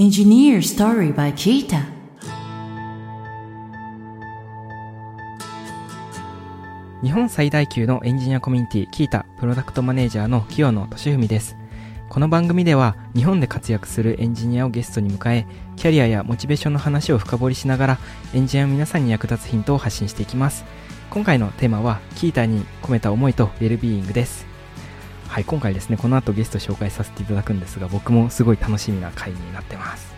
Engineer Story by Kita 日本最大級のエンジニアコミュニティキータプロダクトマネージャーの清野俊文です。この番組では日本で活躍するエンジニアをゲストに迎えキャリアやモチベーションの話を深掘りしながらエンジニアの皆さんに役立つヒントを発信していきます。今回のテーマはキータに込めた思いとウェルビーイングです。はい今回ですねこの後ゲスト紹介させていただくんですが僕もすごい楽しみな回になってます。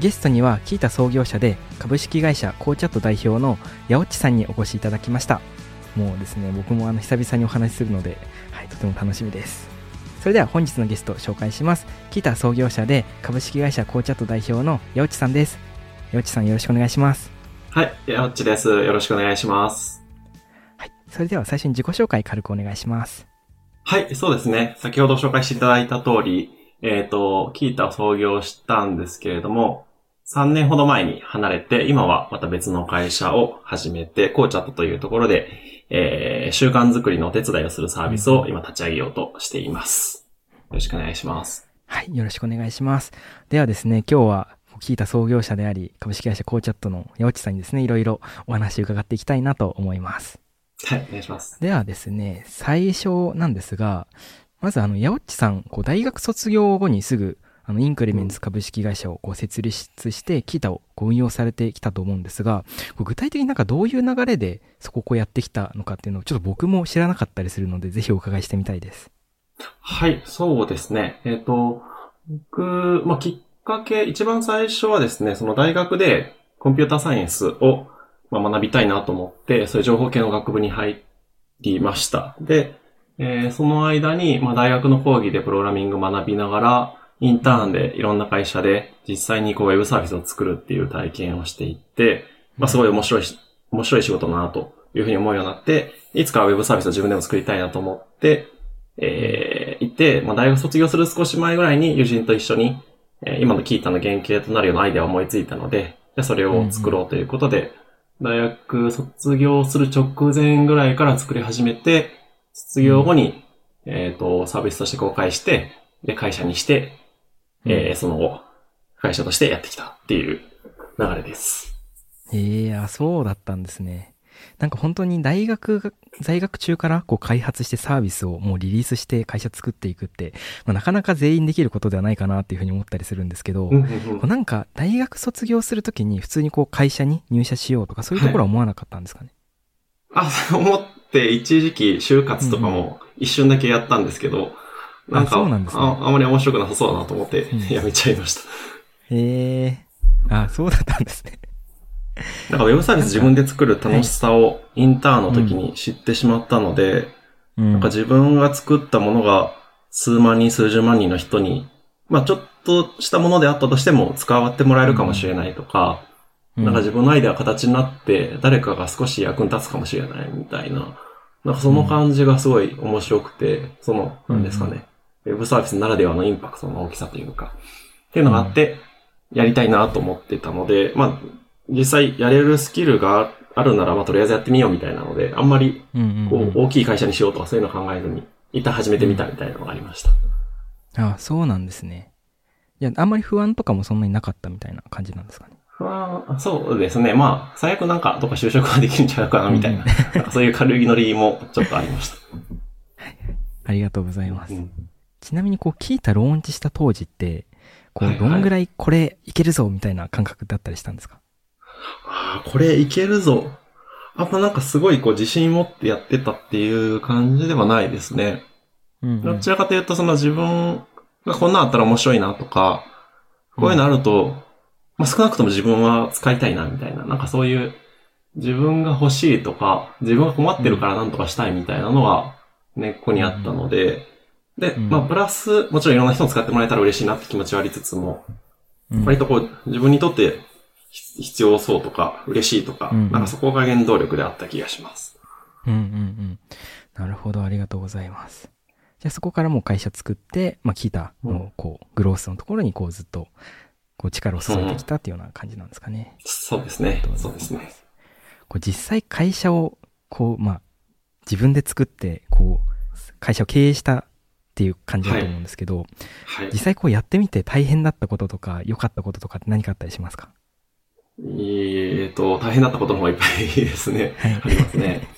ゲストにはキータ創業者で株式会社コーチャット代表の八落さんにお越しいただきました。もうですね僕もあの久々にお話しするので、はい、とても楽しみです。それでは本日のゲストを紹介します。キータ創業者で株式会社コーチャット代表の八落さんです。八落さんよろしくお願いします。はい、やっちです。よろしくお願いします。はいそれでは最初に自己紹介軽くお願いしますはい、そうですね。先ほど紹介していただいた通り、えっ、と、キータを創業したんですけれども、3年ほど前に離れて、今はまた別の会社を始めて、コーチャットというところで、えー、習慣づくりのお手伝いをするサービスを今立ち上げようとしています。よろしくお願いします。はい、よろしくお願いします。ではですね、今日は、キータ創業者であり、株式会社コーチャットの八内さんにですね、いろいろお話を伺っていきたいなと思います。はい、お願いします。ではですね、最初なんですが、まずあの、八内さん、こう、大学卒業後にすぐ、あの、インクリメンツ株式会社をこう設立して、キータをこう運用されてきたと思うんですが、こう具体的になんかどういう流れでそこをこうやってきたのかっていうのをちょっと僕も知らなかったりするので、ぜひお伺いしてみたいです。はい、そうですね。えっ、と、僕、まあ、きっかけ、一番最初はですね、その大学でコンピューターサイエンスを、まあ、学びたいなと思って、そういう情報系の学部に入りました。で、えーその間に、まあ、大学の講義でプログラミング学びながら、インターンでいろんな会社で実際にこうウェブサービスを作るっていう体験をしていって、まあ、すごい面白い、面白い仕事だなというふうに思うようになって、いつかウェブサービスを自分でも作りたいなと思って、えー、いて、まあ、大学卒業する少し前ぐらいに友人と一緒に、えー今のキータの原型となるようなアイデアを思いついたので、じゃあそれを作ろうということで、大学卒業する直前ぐらいから作り始めて、卒業後に、えっ、と、サービスとして公開して、で、会社にして、えーその後、会社としてやってきたっていう流れです。ええあ、そうだったんですね。なんか本当に大学が、在学中からこう開発してサービスをもうリリースして会社作っていくって、まあ、なかなか全員できることではないかなっていうふうに思ったりするんですけど、うんうんうんこうなんか大学卒業するときに普通にこう会社に入社しようとかそういうところは思わなかったんですかね？あ、そう思って一時期就活とかも一瞬だけやったんですけど、なんかあんですねああまり面白くなさそうだなと思ってうんやめちゃいました。へえあ、そうだったんですね。なんかウェブサービス自分で作る楽しさをインターンの時に知ってしまったので、うん。なんか自分が作ったものが数万人、数十万人の人に、まあちょっとしたものであったとしても使わってもらえるかもしれないとか、うんなんか自分のアイデアが形になって誰かが少し役に立つかもしれないみたいな、なんかその感じがすごい面白くて、その、なんですかね、ウェブサービスならではのインパクトの大きさというか、っていうのがあって、やりたいなと思ってたので、まあ、実際やれるスキルがあるなら、まあとりあえずやってみようみたいなので、あんまりこう、大きい会社にしようとかそういうの考えずに、一旦始めてみたみたいなのがありました。あ、そうなんですね。いや、あんまり不安とかもそんなになかったみたいな感じなんですかね。まあ、そうですね。まあ、最悪なんかどっか就職ができるんちゃうかなみたいな、なんかそういう軽いノリもちょっとありました。ありがとうございます。うんちなみにこう、キータローンチした当時って、こう、はいはいどんぐらいこれいけるぞみたいな感覚だったりしたんですか？ああ、これいけるぞ。あんまなんかすごいこう自信持ってやってたっていう感じではないですね。うんどちらかというとその自分がこんなんあったら面白いなとか、こういうのあると、まあ少なくとも自分は使いたいなみたいな、なんかそういう自分が欲しいとか、自分が困ってるからなんとかしたいみたいなのが根っこにあったので、で、うんまあプラス、もちろんいろんな人に使ってもらえたら嬉しいなって気持ちはありつつも、うん割とこう自分にとって必必要そうとか嬉しいとか、うんうんなんかそこが原動力であった気がします。うんうんうん。なるほど、ありがとうございます。じゃあそこからもう会社作って、まあ、キータのこう、グロースのところにこうずっと、こう力を注いできたっていうような感じなんですかね。そうですね。そうですね。こう実際会社を、こう、まあ、自分で作って、こう、会社を経営したっっていう感じだと思うんですけど、はい実。際こうやってみて大変だったこととか、良かったこととかって何かあったりしますか？えーと、大変だったことの方がいっぱいですね。はい。ありますね。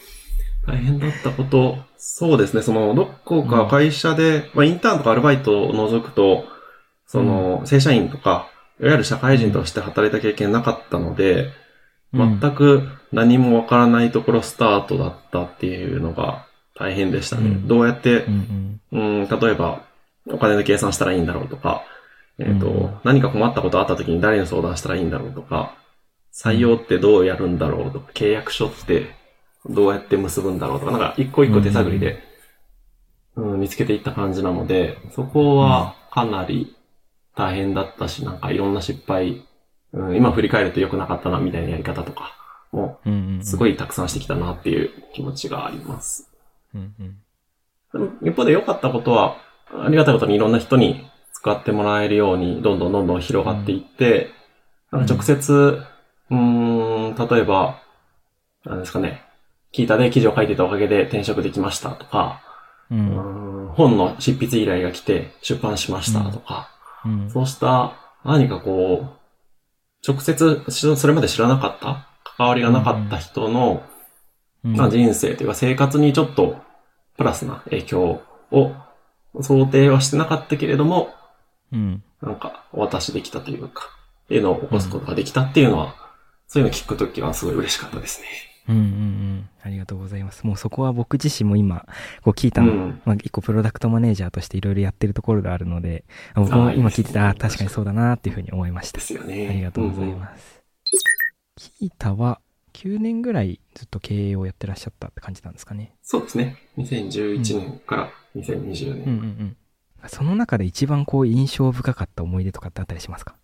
大変だったこと、そうですね、その、どこか会社で、まあ、インターンとかアルバイトを除くと、その、正社員とか、いわゆる社会人として働いた経験なかったので、全く何もわからないところスタートだったっていうのが大変でしたね。うん。どうやってうんう、ん。うん、例えば、お金の計算したらいいんだろうとか、えっ、と、うん。何か困ったことあった時に誰に相談したらいいんだろうとか、採用ってどうやるんだろうとか、契約書ってどうやって結ぶんだろうとか、なんか一個一個手探りで、うん見つけていった感じなので、そこはかなり大変だったし、なんかいろんな失敗、うん、今振り返ると良くなかったなみたいなやり方とかも、うんうんうん。すごいたくさんしてきたなっていう気持ちがあります。うんうん。一方で良かったことは、ありがたいことにいろんな人に使ってもらえるように、どんどんどんどん広がっていって、なんか直接、うーん、例えば、なんですかね、聞いたで記事を書いてたおかげで転職できましたとか、ううんーん本の執筆依頼が来て出版しましたとか、うん。そうした何かこう、直接しそれまで知らなかった、関わりがなかった人の、うん。まあ、人生というか生活にちょっとプラスな影響を想定はしてなかったけれども、うん。なんかお渡しできたというか、っていうのを起こすことができたっていうのは、そういうのを聞くときはすごい嬉しかったですね。うんうんうん。ありがとうございます。もうそこは僕自身も今、こう聞いたの、うんまあ一個プロダクトマネージャーとしていろいろやってるところがあるので、あ僕も今聞いてて、ああー、確かにそうだなっていうふうに思いましたで。すよね。ありがとうございます。キータは9年ぐらいずっと経営をやってらっしゃったって感じなんですかね。そうですね。2011年から2020年。うんうんうん。その中で一番こう印象深かった思い出とかってあったりしますか？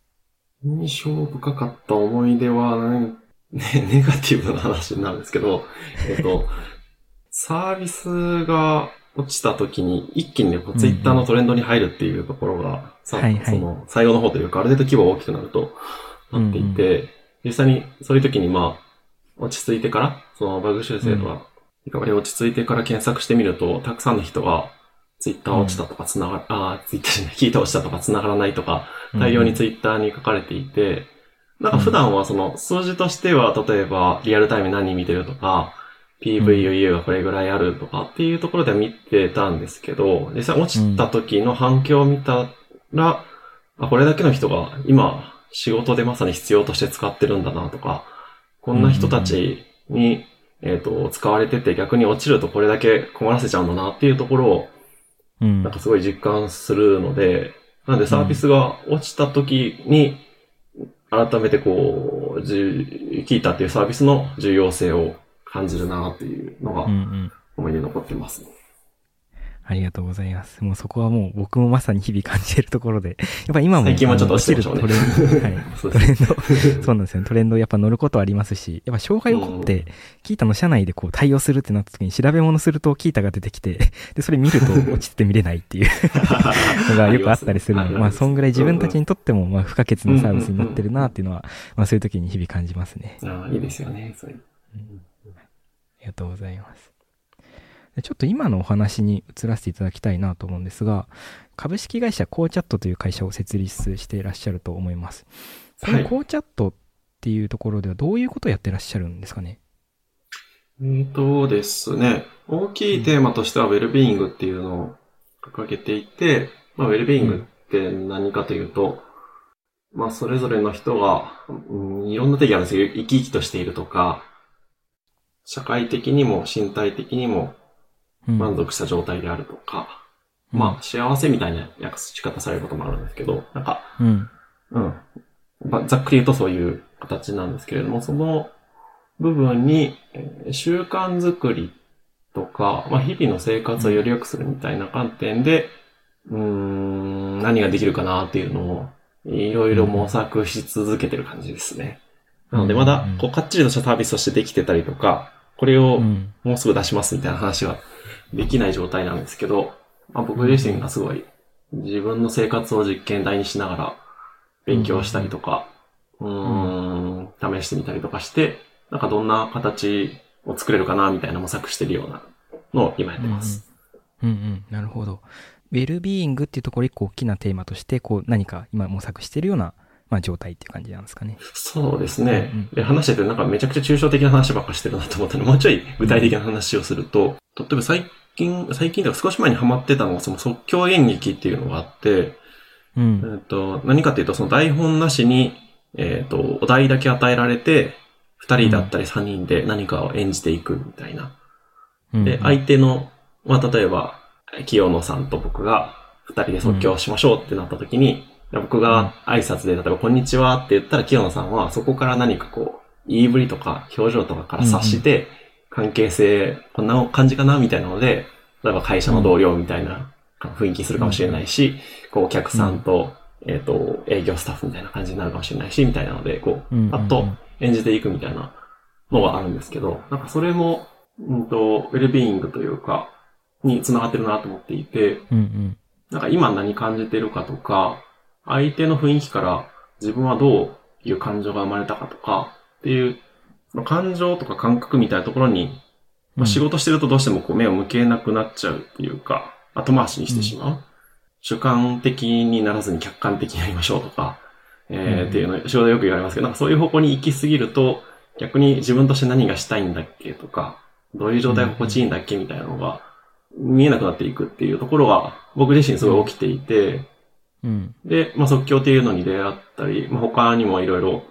印象深かった思い出は、ね、ネガティブな話なんですけど、えっと、サービスが落ちた時に一気にね、ツイッターのトレンドに入るっていうところが、さはいはい。その、採用の方というか、ある程度規模が大きくなるとなっていて、実際にそういう時にまあ、落ち着いてから、そのバグ修正とか、リカバリー落ち着いてから検索してみると、たくさんの人が、ツイッター落ちたとか繋が、あーツイッターじゃない、聞いた落ちたとか繋がらないとか、大量にツイッターに書かれていて、なんか普段はその数字としては、例えばリアルタイム何人見てるとか、PVUU がこれぐらいあるとかっていうところでは見てたんですけど、実際落ちた時の反響を見たら、あ、これだけの人が今仕事でまさに必要として使ってるんだなとか、こんな人たちに、えっ、と、使われてて逆に落ちるとこれだけ困らせちゃうんだなっていうところをうんなんかすごい実感するので、なんでサービスが落ちた時に、改めてこう、聞いたっていうサービスの重要性を感じるなっていうのが。思い出に残ってますね。ありがとうございます。もうそこはもう僕もまさに日々感じてるところで、やっぱ今も、最近はちょっと落ちてるトレンド、はい。トレンド、そうなんですよね。トレンドやっぱ乗ることありますし、やっぱ障害起こって、キータの社内でこう対応するってなった時に調べ物するとキータが出てきて、で、それ見ると落ちてて見れないっていうのがよくあったりするので、まあ、そんぐらい自分たちにとっても、まあ、不可欠なサービスになってるなっていうのは、まあ、そういう時に日々感じますね。ああいいですよね。そういうありがとうございます。でちょっと今のお話に移らせていただきたいなと思うんですが、株式会社コーチャットという会社を設立していらっしゃると思います。こはい。のコーチャットっていうところではどういうことをやってらっしゃるんですかね？えーとですね、大きいテーマとしてはウェルビーイングっていうのを掲げていて、まあ、ウェルビーイングって何かというと、まあ、それぞれの人が、うん、いろんな定義あるんですけど、生き生きとしているとか、社会的にも身体的にもうん満足した状態であるとか、うんまあ、幸せみたいな訳し方されることもあるんですけど、なんか、うん。うん。まあざっくり言うとそういう形なんですけれども、その部分に、えー習慣づくりとか、まあ、日々の生活をより良くするみたいな観点で、うーん、何ができるかなっていうのを、いろいろ模索し続けてる感じですね。なので、まだうん、こう、かっちりとしたサービスとしてできてたりとか、これをうん。もうすぐ出しますみたいな話はできない状態なんですけど、まあ、僕自身がすごい自分の生活を実験台にしながら勉強したりとか、うーん、試してみたりとかして、なんかどんな形を作れるかなみたいな模索してるようなのを今やってます。うんうん。なるほど。ウェルビーイングっていうところ一個大きなテーマとして、こう何か今模索してるような、まあ状態っていう感じなんですかね。そうですね。うんで話しててなんかめちゃくちゃ抽象的な話ばっかしてるなと思ったので、もうちょい具体的な話をすると、例えば最近、最近では少し前にハマってたのがその即興演劇っていうのがあって、うんえ。っと、何かっていうとその台本なしに、えっと、お題だけ与えられて、二人だったり三人で何かを演じていくみたいな。で、相手の、まあ、例えば、清野さんと僕が二人で即興しましょうってなった時に、僕が挨拶で、例えば、こんにちはって言ったら、清野さんはそこから何かこう、言いぶりとか表情とかから察して、関係性、こんな感じかなみたいなので、例えば会社の同僚みたいな雰囲気するかもしれないし、こう、お客さんと、えっと、営業スタッフみたいな感じになるかもしれないし、みたいなので、こう、うんパッと演じていくみたいなのがあるんですけど、なんかそれも、うんと、ウェルビーイングというか、に繋がってるなと思っていて。なんか今何感じてるかとか、相手の雰囲気から自分はどういう感情が生まれたかとか、っていう、その感情とか感覚みたいなところに、まあ、仕事してるとどうしてもこう目を向けなくなっちゃうっていうか、後回しにしてしまう。主観的にならずに客観的になりましょうとか、えーうん。っていうの、仕事でよく言われますけど、なんかそういう方向に行き過ぎると、逆に自分として何がしたいんだっけとか、どういう状態が心地いいんだっけみたいなのが、見えなくなっていくっていうところが、僕自身すごい起きていて、うん。で、まあ、即興っていうのに出会ったり、まあ、他にもいろいろ、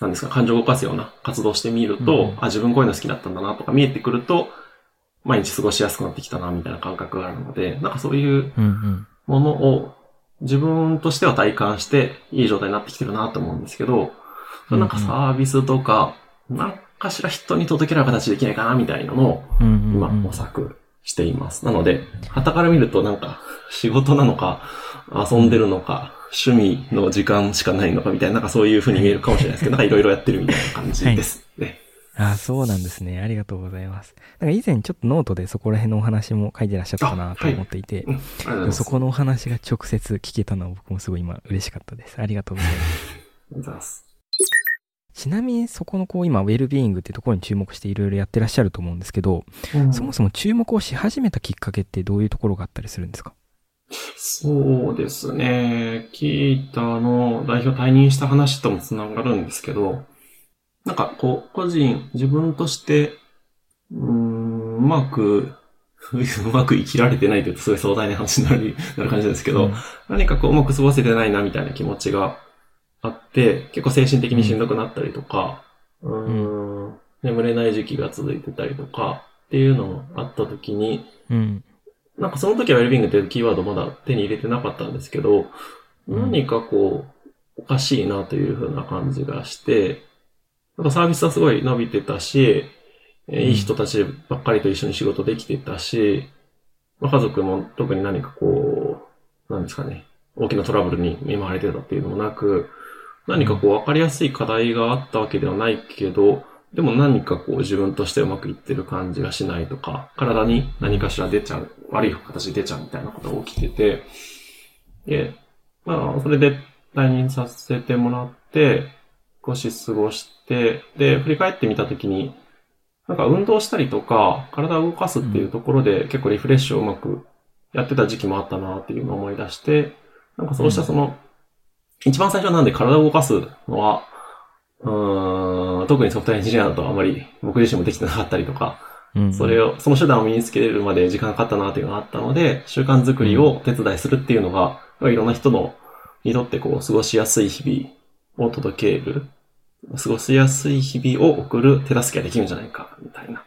なんですか、感情を動かすような活動をしてみると、うんあ、自分こういうの好きだったんだなとか見えてくると、毎日過ごしやすくなってきたな、みたいな感覚があるので、なんかそういう。ものを自分としては体感して、いい状態になってきてるなと思うんですけど、うんなんかサービスとか、なんかしら人に届けられる形できないかな、みたいなのを。今模索しています。なので、旗から見るとなんか仕事なのか、遊んでるのか、趣味の時間しかないのかみたいな、なんかそういう風に見えるかもしれないですけど、なんかいろいろやってるみたいな感じですね。あそうなんですね。ありがとうございます。なんか以前ちょっとノートでそこら辺のお話も書いてらっしゃったなと思っていて、うん、ありがとうござい。そこのお話が直接聞けたのは僕もすごい今嬉しかったです。ありがとうございます。ありがとうございます。ちなみにそこのこう今ウェルビーイングってところに注目していろいろやってらっしゃると思うんですけど、そもそも注目をし始めたきっかけってどういうところがあったりするんですか？そうですね。キータの代表退任した話ともつながるんですけど、なんかこう、個人、自分として、うーん、うまく、うまく生きられてないというとすごい壮大な話になるなる感じですけど、何かこううまく過ごせてないなみたいな気持ちがあって、結構精神的にしんどくなったりとか、うーん、眠れない時期が続いてたりとか、っていうのもあった時に、うん。なんかその時はウェルビングっていうキーワードまだ手に入れてなかったんですけど、うん。何かこう、おかしいなという風な感じがして、なんかサービスはすごい伸びてたし、いい人たちばっかりと一緒に仕事できてたし、まあ、家族も特に何かこう、なんですかね、大きなトラブルに見舞われてたっていうのもなく、何かこう分かりやすい課題があったわけではないけど、でも何かこう自分としてうまくいってる感じがしないとか、体に何かしら出ちゃう、悪い形で出ちゃうみたいなことが起きてて、で、まあ、それで退任させてもらって、少し過ごして、で、振り返ってみたときに、なんか運動したりとか、体を動かすっていうところで結構リフレッシュをうまくやってた時期もあったなっていうのを思い出して、なんかそうしたその、一番最初なんで体を動かすのは、うーん、特にソフトウェアエンジニアだとあまり僕自身もできてなかったりとか、うん。それを、その手段を身につけれるまで時間がかかったなっていうのがあったので、習慣作りを手伝いするっていうのが、いろんな人の、にとってこう、過ごしやすい日々を届ける、過ごしやすい日々を送る手助けができるんじゃないか、みたいな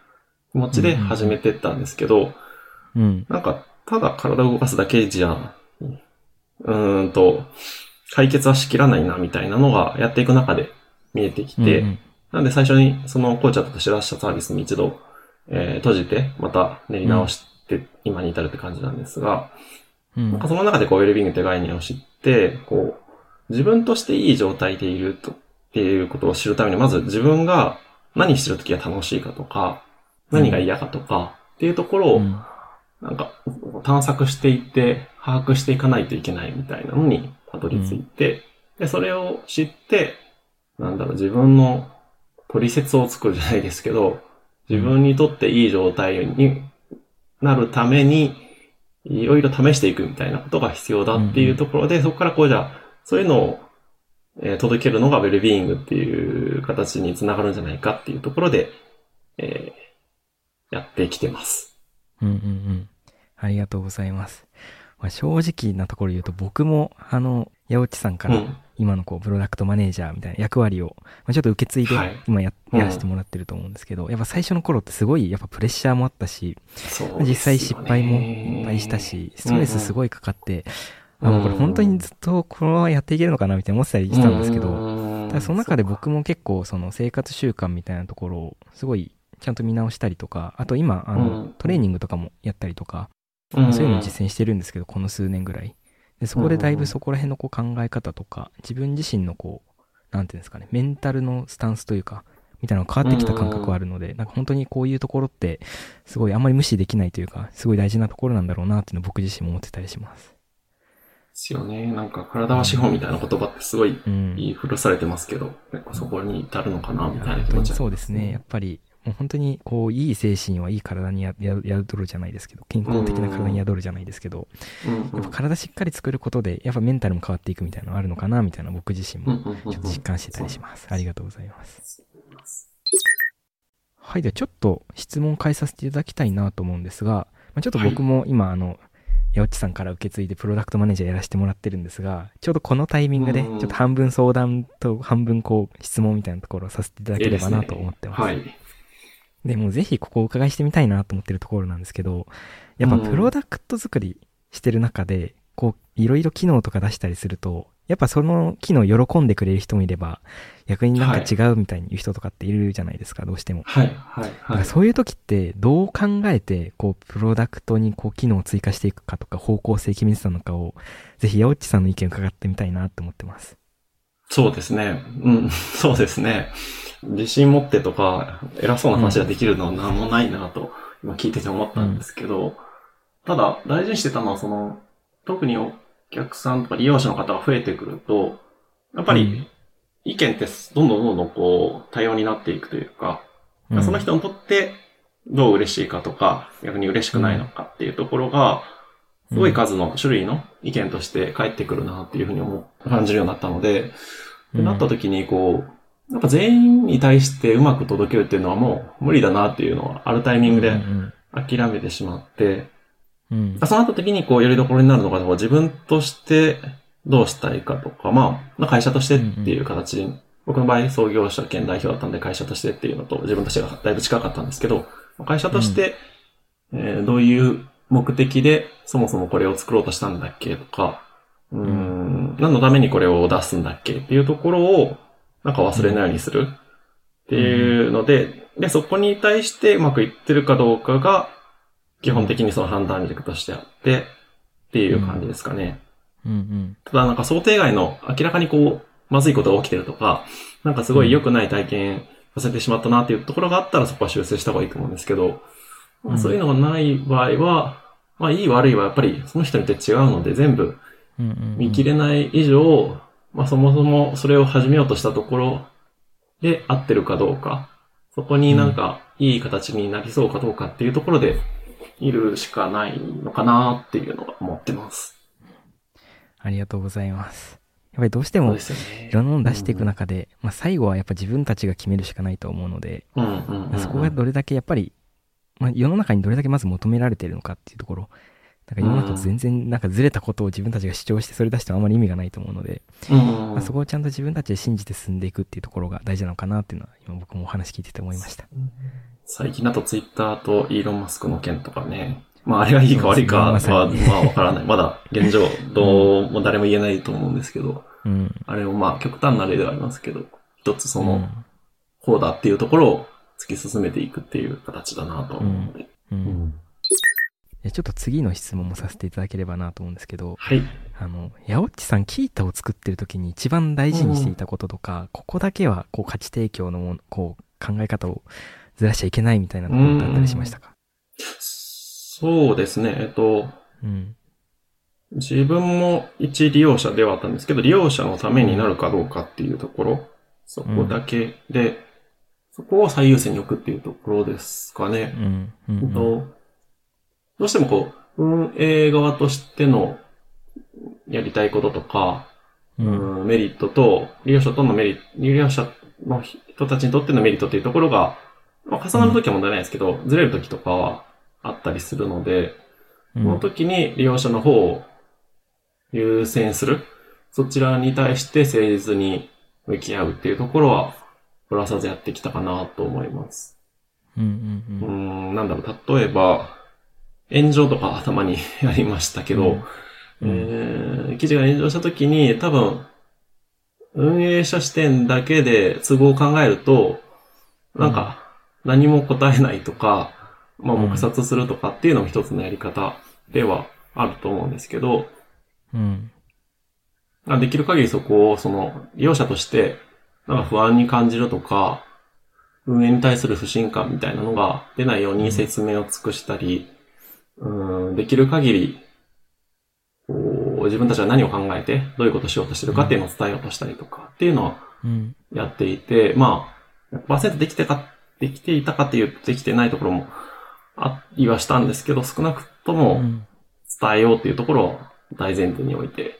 気持ちで始めてったんですけど、うん。なんか、ただ体を動かすだけじゃ、うーんと、解決はしきらないな、みたいなのがやっていく中で見えてきて、うんなんで最初にそのコーチャーとして出したサービスに一度、えー閉じて、また練り直して、今に至るって感じなんですが、うん。なんかその中でこう、ウェルビングって概念を知って、こう、自分としていい状態でいると、っていうことを知るために、まず自分が何してる時が楽しいかとか、何が嫌かとか、っていうところを、うん。なんか、探索していって、把握していかないといけないみたいなのにたどり着いて、で、それを知って、なんだろう、自分の取説を作るじゃないですけど、自分にとっていい状態になるために、いろいろ試していくみたいなことが必要だっていうところで、そこからこうじゃあ、そういうのを、えー届けるのがウェルビーイングっていう形につながるんじゃないかっていうところで、えーやってきてます。うんうんうん。ありがとうございます。まあ、正直なところ言うと僕も、あの、八内さんからうん。今のこう、プロダクトマネージャーみたいな役割を、まあ、ちょっと受け継いではい。今や、らせてもらってると思うんですけど、やっぱ最初の頃ってすごい、やっぱプレッシャーもあったし、実際失敗もいっぱいしたし、ストレスすごいかかって、あ、もうこれ本当にずっとこのままやっていけるのかなみたいな思ってたりしたんですけど、どただその中で僕も結構その生活習慣みたいなところをすごいちゃんと見直したりとか、あと今、あの、うん。トレーニングとかもやったりとか、うんそういうのを実践してるんですけど、この数年ぐらい。で、そこでだいぶそこら辺のこう考え方とか、自分自身のこう、なんていうんですかね、メンタルのスタンスというか、みたいなのが変わってきた感覚はあるので、なんか本当にこういうところって、すごいあんまり無視できないというか、すごい大事なところなんだろうなっていうのを僕自身も思ってたりします。ですよね。なんか体は資本みたいな言葉ってすごいうん。言い古されてますけど、結構そこに至るのかなみたいな気持ちはそうですね。やっぱり、もう本当に、こう、いい精神はいい体に宿るじゃないですけど、健康的な体に宿るじゃないですけど、やっぱ体しっかり作ることで、やっぱメンタルも変わっていくみたいなのがあるのかな、みたいな僕自身も、ちょっと実感してたりします。ありがとうございます。はい、ではちょっと質問を変えさせていただきたいなと思うん。ですが、まあ、ちょっと僕も今、あの、八内さん。から受け継いでプロダクトマネージャーやらせてもらってるん。ですが、ちょうどこのタイミングで、ちうん。ょっと半分相談と半分こう質問みたいなところをさせていただければなと思ってます。はい。で、もうぜひここをお伺いしてみたいなと思ってるところなんですけど、やっぱうんプロダクト作りしてる中で、こう、いろいろ機能とか出したりすると、やっぱその機能喜んでくれる人もいれば、逆になんか違うみたいに言う人とかっているじゃないですか、どうしても。はい、はい、はい。らそういう時って、どう考えて、こう、プロダクトにこう、機能を追加していくかとか、方向性決めてたのかを、ぜひ、八内さんの意見を伺ってみたいなって思ってます。そうですね。うん、そうですね。自信持ってとか、偉そうな話ができるのは何もないなと、今聞いてて思ったんですけど、ただ、大事にしてたのは、その、特にお客さんとか利用者の方が増えてくると、やっぱうん。り、意見ってどんどんどんどんこう、多様になっていくというか、うん。その人にとってどう嬉しいかとか、逆に嬉しくないのかっていうところが、すごい数の種類の意見として返ってくるなっていうふうに思う、感じるようになったので、うん。なった時にこう、やっぱ全員に対してうまく届けるっていうのはもう無理だなっていうのはあるタイミングでうん諦めてしまって、うん。そうなった時にこう、よりどころになるのが、こう自分としてどうしたいかとか、まあ、まあ会社としてっていう形に、僕の場合創業者兼代表だったんで会社としてっていうのと自分としてがだいぶ近かったんですけど、会社として、えーどういう目的でそもそもこれを作ろうとしたんだっけとか、うーん、何のためにこれを出すんだっけっていうところを、なんか忘れないようにするっていうので、で、そこに対してうまくいってるかどうかが、基本的にその判断軸としてあって、っていう感じですかね。うんうん。ただなんか想定外の明らかにこう、まずいことが起きてるとか、なんかすごい良くない体験させてしまったなっていうところがあったらそこは修正した方がいいと思うんですけど、まあそういうのがない場合は、まあいい悪いはやっぱりその人によって違うので全部。見切れない以上、まあそもそもそれを始めようとしたところで合ってるかどうか、そこになんかいい形になりそうかどうかっていうところでいるしかないのかなっていうのが思ってます。ありがとうございます。やっぱりどうしても。いろんなものを出していく中で、まあ最後はやっぱ自分たちが決めるしかないと思うので、うんうんうんうんそこがどれだけやっぱり、まあ世の中にどれだけまず求められているのかっていうところ、なんか世の中と全然なんかずれたことを自分たちが主張してそれ出してもあまり意味がないと思うので、うんまあ、そこをちゃんと自分たちで信じて進んでいくっていうところが大事なのかなっていうのは今僕もお話聞いてて思いました。最近だとツイッターとイーロン・マスクの件とかね。まああれがいいか悪いかは、まあわからない。まだ現状 どうも誰も言えないと思うんですけど、うん。あれもまあ極端な例ではありますけど、一つそうんの、こうだっていうところを突き進めていくっていう形だなと思うので。う。うんんでちょっと次の質問もさせていただければなと思うんですけど、はい。あの、ヤオッチさん、キータを作ってる時に一番大事にしていたこととか、ここだけは、こう、価値提供のこう、考え方をずらしちゃいけないみたいなところってあったりしましたか？そうですね。えっと、うん。自分も一利用者ではあったんですけど、利用者のためになるかどうかっていうところ、そこだけで、そこを最優先に置くっていうところですかね。うん。うん。とどうしてもこう、運営側としてのやりたいこととか、う。うんんメリットと、利用者とのメリット、利用者の人たちにとってのメリットっていうところが、まあ、重なるときは問題ないですけど、ずれるときとかはあったりするので、うんその時に利用者の方を優先する。そちらに対して誠実に向き合うっていうところは、ぶらさずやってきたかなと思います。うんうんううんん、なんだろう、例えば、炎上とか頭にありましたけど、うん。えー記事が炎上した時に多分、運営者視点だけで都合を考えると、なんか、何も答えないとか、まあ、うん。黙殺するとかっていうのも一つのやり方ではあると思うんですけど、うん。まあできる限りそこを、その、利用者として、なんか不安に感じるとか、運営に対する不信感みたいなのが出ないように説明を尽くしたり、うん、できる限り、こう自分たちは何を考えて、どういうことをしようとしてるかっていうのを伝えようとしたりとかっていうのはうん。やっていて、まあ、100%できてか、できていたかっていうとできてないところもありはしたんですけど、少なくとうもん。伝えようっていうところを大前提に置いて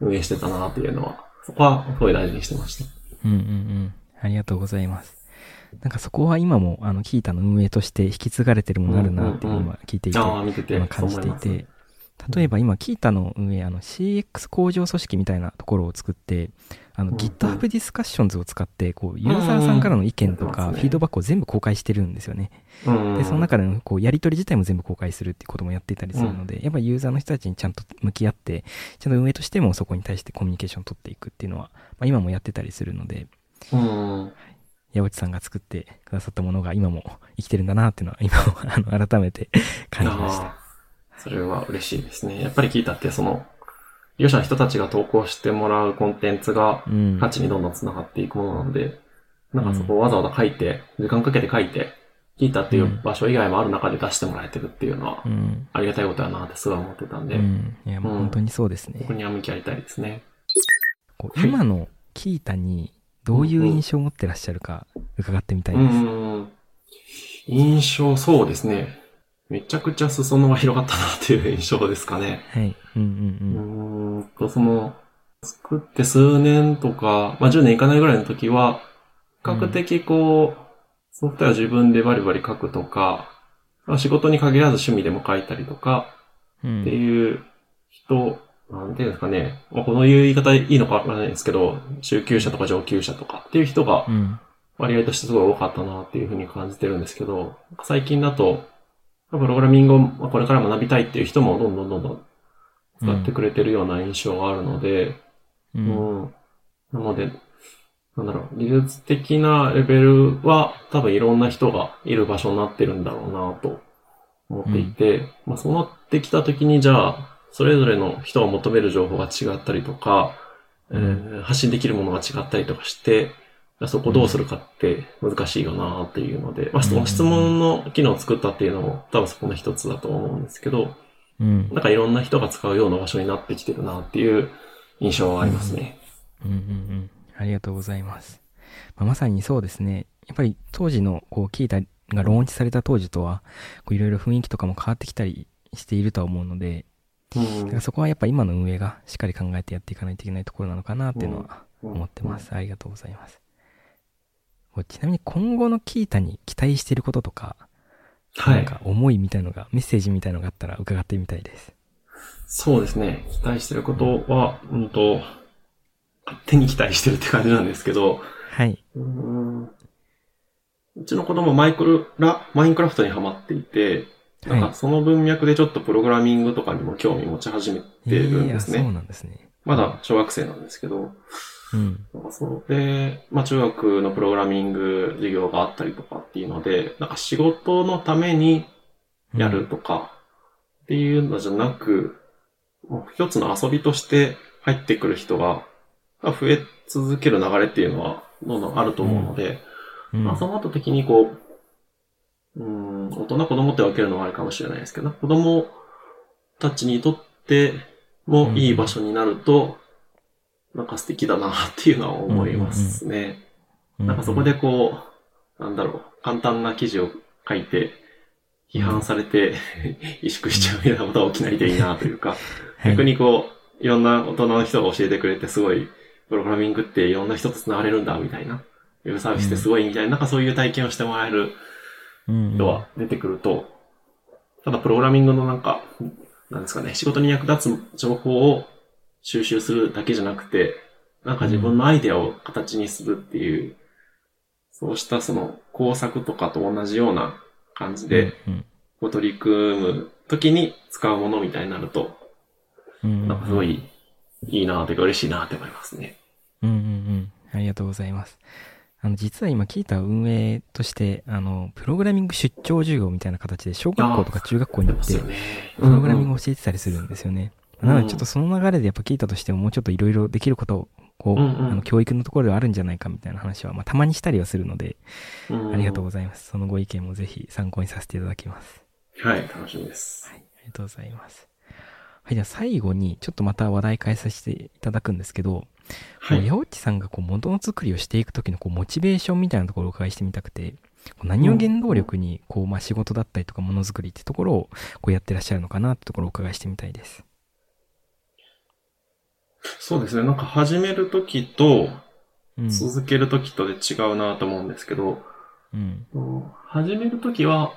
運営してたなっていうのは、そこはすごい大事にしてました。うんうんうん。ありがとうございます。なんかそこは今も、あの、 Qiita の運営として引き継がれてるものあるなって今聞いていて、ああ、見てて。今、感じていて、例えば今、 Qiita の運営、あの、CX 工場組織みたいなところを作って、あの、GitHub ディスカッションズを使って、こう、ユーザーさんからの意見とか、フィードバックを全部公開してるんですよね。で、その中での、こう、やり取り自体も全部公開するっていうこともやっていたりするので、やっぱりユーザーの人たちにちゃんと向き合って、ちゃんと運営としてもそこに対してコミュニケーションを取っていくっていうのは、まあ、今もやってたりするので、うん。矢内さんが作ってくださったものが今も生きてるんだなっていうのは、今もあの改めて感じました。それは嬉しいですね。やっぱり聞いたって、その、利用者の人たちが投稿してもらうコンテンツがうん。価値にどんどん繋がっていくものなので、なんかそこをわざわざ書いて、時間かけて書いて、聞いたっていう場所以外もある中で出してもらえてるっていうのはう、ん。ありがたいことだなってすごい思ってたんで、うん。いや、もう本当にそうですねここ。には向き合いたいですね。今のキータにどういう印象を持ってらっしゃるか伺ってみたいうです。ん。印象、そうですね。めちゃくちゃ裾野が広がったなっていう印象ですかね。はい。うんううんーんと、その、作って数年とか、まあ、10年いかないぐらいの時は、比較的こう、ソフトウェア自分でバリバリ書くとか、まあ仕事に限らず趣味でも書いたりとかうん。っていう人、なんていうんですかね、まあ、この言い方いいのかわからないですけど、中級者とか上級者とかっていう人がうん。割合としてすごい多かったなっていうふうに感じてるんですけど、最近だと、プログラミングをまあこれから学びたいっていう人もどんどんどんどん使ってくれてるような印象があるので、う。うんん。なので、なんだろう、技術的なレベルは多分いろんな人がいる場所になってるんだろうなと思っていて、まあそうなってきた時にじゃあ、それぞれの人が求める情報が違ったりとか、えー発信できるものが違ったりとかして、そこどうするかって難しいよなっていうので、まあその質問の機能を作ったっていうのも多分そこの一つだと思うんですけど、うん。なんかいろんな人が使うような場所になってきてるなっていう印象はありますね。うんうんうん。ありがとうございます。まあ、まさにそうですね。やっぱり当時の、こう、キータがローンチされた当時とは、いろいろ雰囲気とかも変わってきたりしているとは思うので、うんだからそこはやっぱ今の運営がしっかり考えてやっていかないといけないところなのかなっていうのは思ってます。ありがとうございます。ちなみに今後のキータに期待していることとか、はい。なんか思いみたいのが、メッセージみたいのがあったら伺ってみたいです。そうですね。期待してることは、うんと、勝手に期待してるって感じなんですけど、はい。うーんうちの子供マイクラ、マインクラフトにハマっていて、なんはいかその文脈でちょっとプログラミングとかにも興味持ち始めてるんですね。そうなんですね。まだ小学生なんですけど、うん。そう。で、まあ中学のプログラミング授業があったりとかっていうので、なんか仕事のためにやるとかっていうのじゃなく、もう一つの遊びとして入ってくる人がが増え続ける流れっていうのはどんどんあると思うので、うん。まあそうなった時にこう、うん、大人子供って分けるのはあるかもしれないですけど、子供たちにとってもいい場所になると、なんか素敵だなっていうのは思いますね。うなんかそこでこう、なんだろう、簡単な記事を書いて、批判されて、萎縮しちゃうみたいなことが起きないといいなというか、はい逆にこう、いろんな大人の人が教えてくれて、すごい、プログラミングっていろんな人と繋がれるんだ、みたいな。ウェブサービスってすごいみたいな、なんかそういう体験をしてもらえるうん人は出てくると、ただプログラミングのなんか、なんですかね、仕事に役立つ情報を収集するだけじゃなくて、なんか自分のアイデアを形にするっていう、そうしたその工作とかと同じような感じで、うんこう取り組む時に使うものみたいになると、うんなんかすごいいいなというか嬉しいなって思いますね。うんうんうん。ありがとうございます。あの、実は今、キータ運営として、あの、プログラミング出張授業みたいな形で、小学校とか中学校に行って。プログラミンググを教えてたりするんですよね。うんなので、ちょっとその流れでやっぱキータとしてももうちょっといろいろできることを、こう、あの、教育のところではあるんじゃないかみたいな話は、まあ、たまにしたりはするので、ありがとうございます。そのご意見もぜひ参考にさせていただきます。はい、楽しみです。はい、ありがとうございます。はい、じゃあ最後に、ちょっとまた話題変えさせていただくんですけど、はい。八内さんがこう元の作りをしていく時のこうモチベーションみたいなところをお伺いしてみたくて、何を原動力にこう、まあ、仕事だったりとかものづくりってところをこうやってらっしゃるのかなってところをお伺いしてみたいです。そうですね。なんか始めるときとうん。続けるときとで違うなと思うんですけど、うん。始めるときは、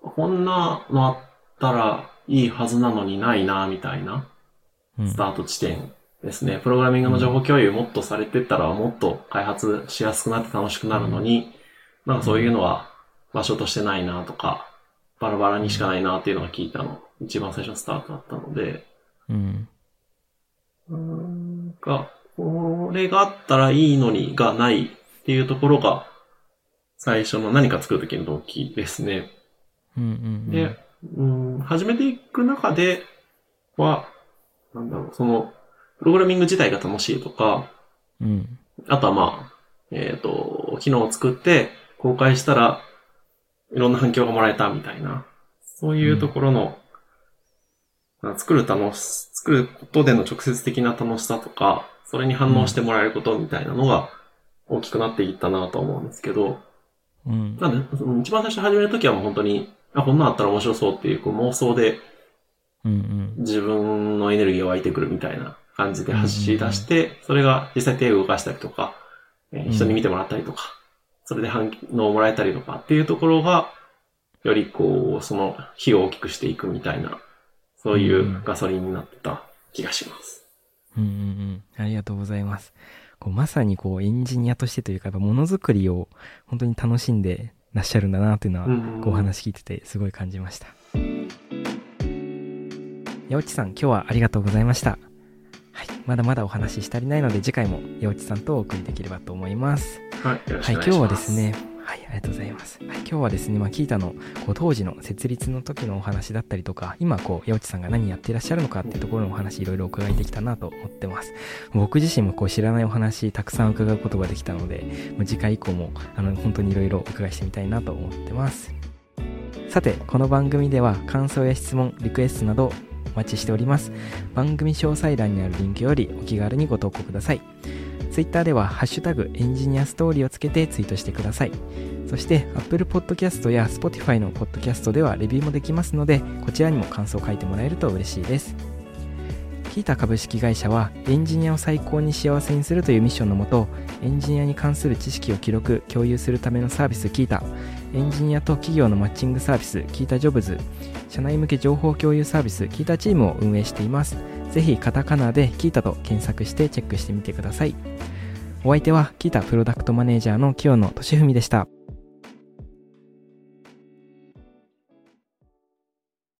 こんなのあったらいいはずなのにないな、みたいなうんスタート地点ですね。プログラミングの情報共有もっとされてったらもっと開発しやすくなって楽しくなるのに、なんかそういうのは場所としてないなとか、バラバラにしかないなっていうのが聞いたの、一番最初のスタートだったので、うん。なんか、これがあったらいいのにがないっていうところが、最初の何か作るときの動機ですね。うん。うん。で、うん、始めていく中では、なんだろう、その、プログラミング自体が楽しいとか、うん。あとはまあ、えっ、と、機能を作って公開したらいろんな反響がもらえたみたいな、そういうところの、まあ作る楽し、作ることでの直接的な楽しさとか、それに反応してもらえることみたいなのが大きくなっていったなと思うんですけど、うん。なんで、その一番最初始めるときはもう本当に、あ、こんなんあったら面白そうっていうこう妄想でうん。うん。自分のエネルギーが湧いてくるみたいな感じで走り出して、それが実際手を動かしたりとか、えー人に見てもらったりとか、それで反応をもらえたりとかっていうところが、よりこう、その火を大きくしていくみたいな、そういうガソリンになってた気がします。うんうんうん。ありがとうございます。こうまさにこうエンジニアとしてというか、ものづくりを本当に楽しんでらっしゃるんだなというのは、お話聞いててすごい感じました。八内さん、今日はありがとうございました。はい。まだまだお話しし足りないので、次回も八内さんとお送りできればと思います。はい、今。日はですね、はい、ありがとうございます。はい、今日はですね、まあ、キータのこう当時の設立の時のお話だったりとか、今、こう、八内さんが何やっていらっしゃるのかっていうところのお話、いろいろお伺いできたなと思ってます。僕自身もこう知らないお話、たくさん伺うことができたので、もう次回以降も、あの、本当にいろいろお伺いしてみたいなと思ってます。さて、この番組では感想や質問、リクエストなどお待ちしております。番組詳細欄にあるリンクよりお気軽にご投稿ください。Twitter では、ハッシュタグエンジニアストーリーをつけてツイートしてください。そして、Apple Podcast や Spotify の Podcast ではレビューもできますので、こちらにも感想を書いてもらえると嬉しいです。キータ株式会社は、エンジニアを最高に幸せにするというミッションのもと、エンジニアに関する知識を記録、共有するためのサービスキータ、エンジニアと企業のマッチングサービスキータジョブズ、社内向け情報共有サービスキータチームを運営しています。ぜひカタカナでキータと検索してチェックしてみてください。お相手はキータプロダクトマネージャーの清野俊文でした。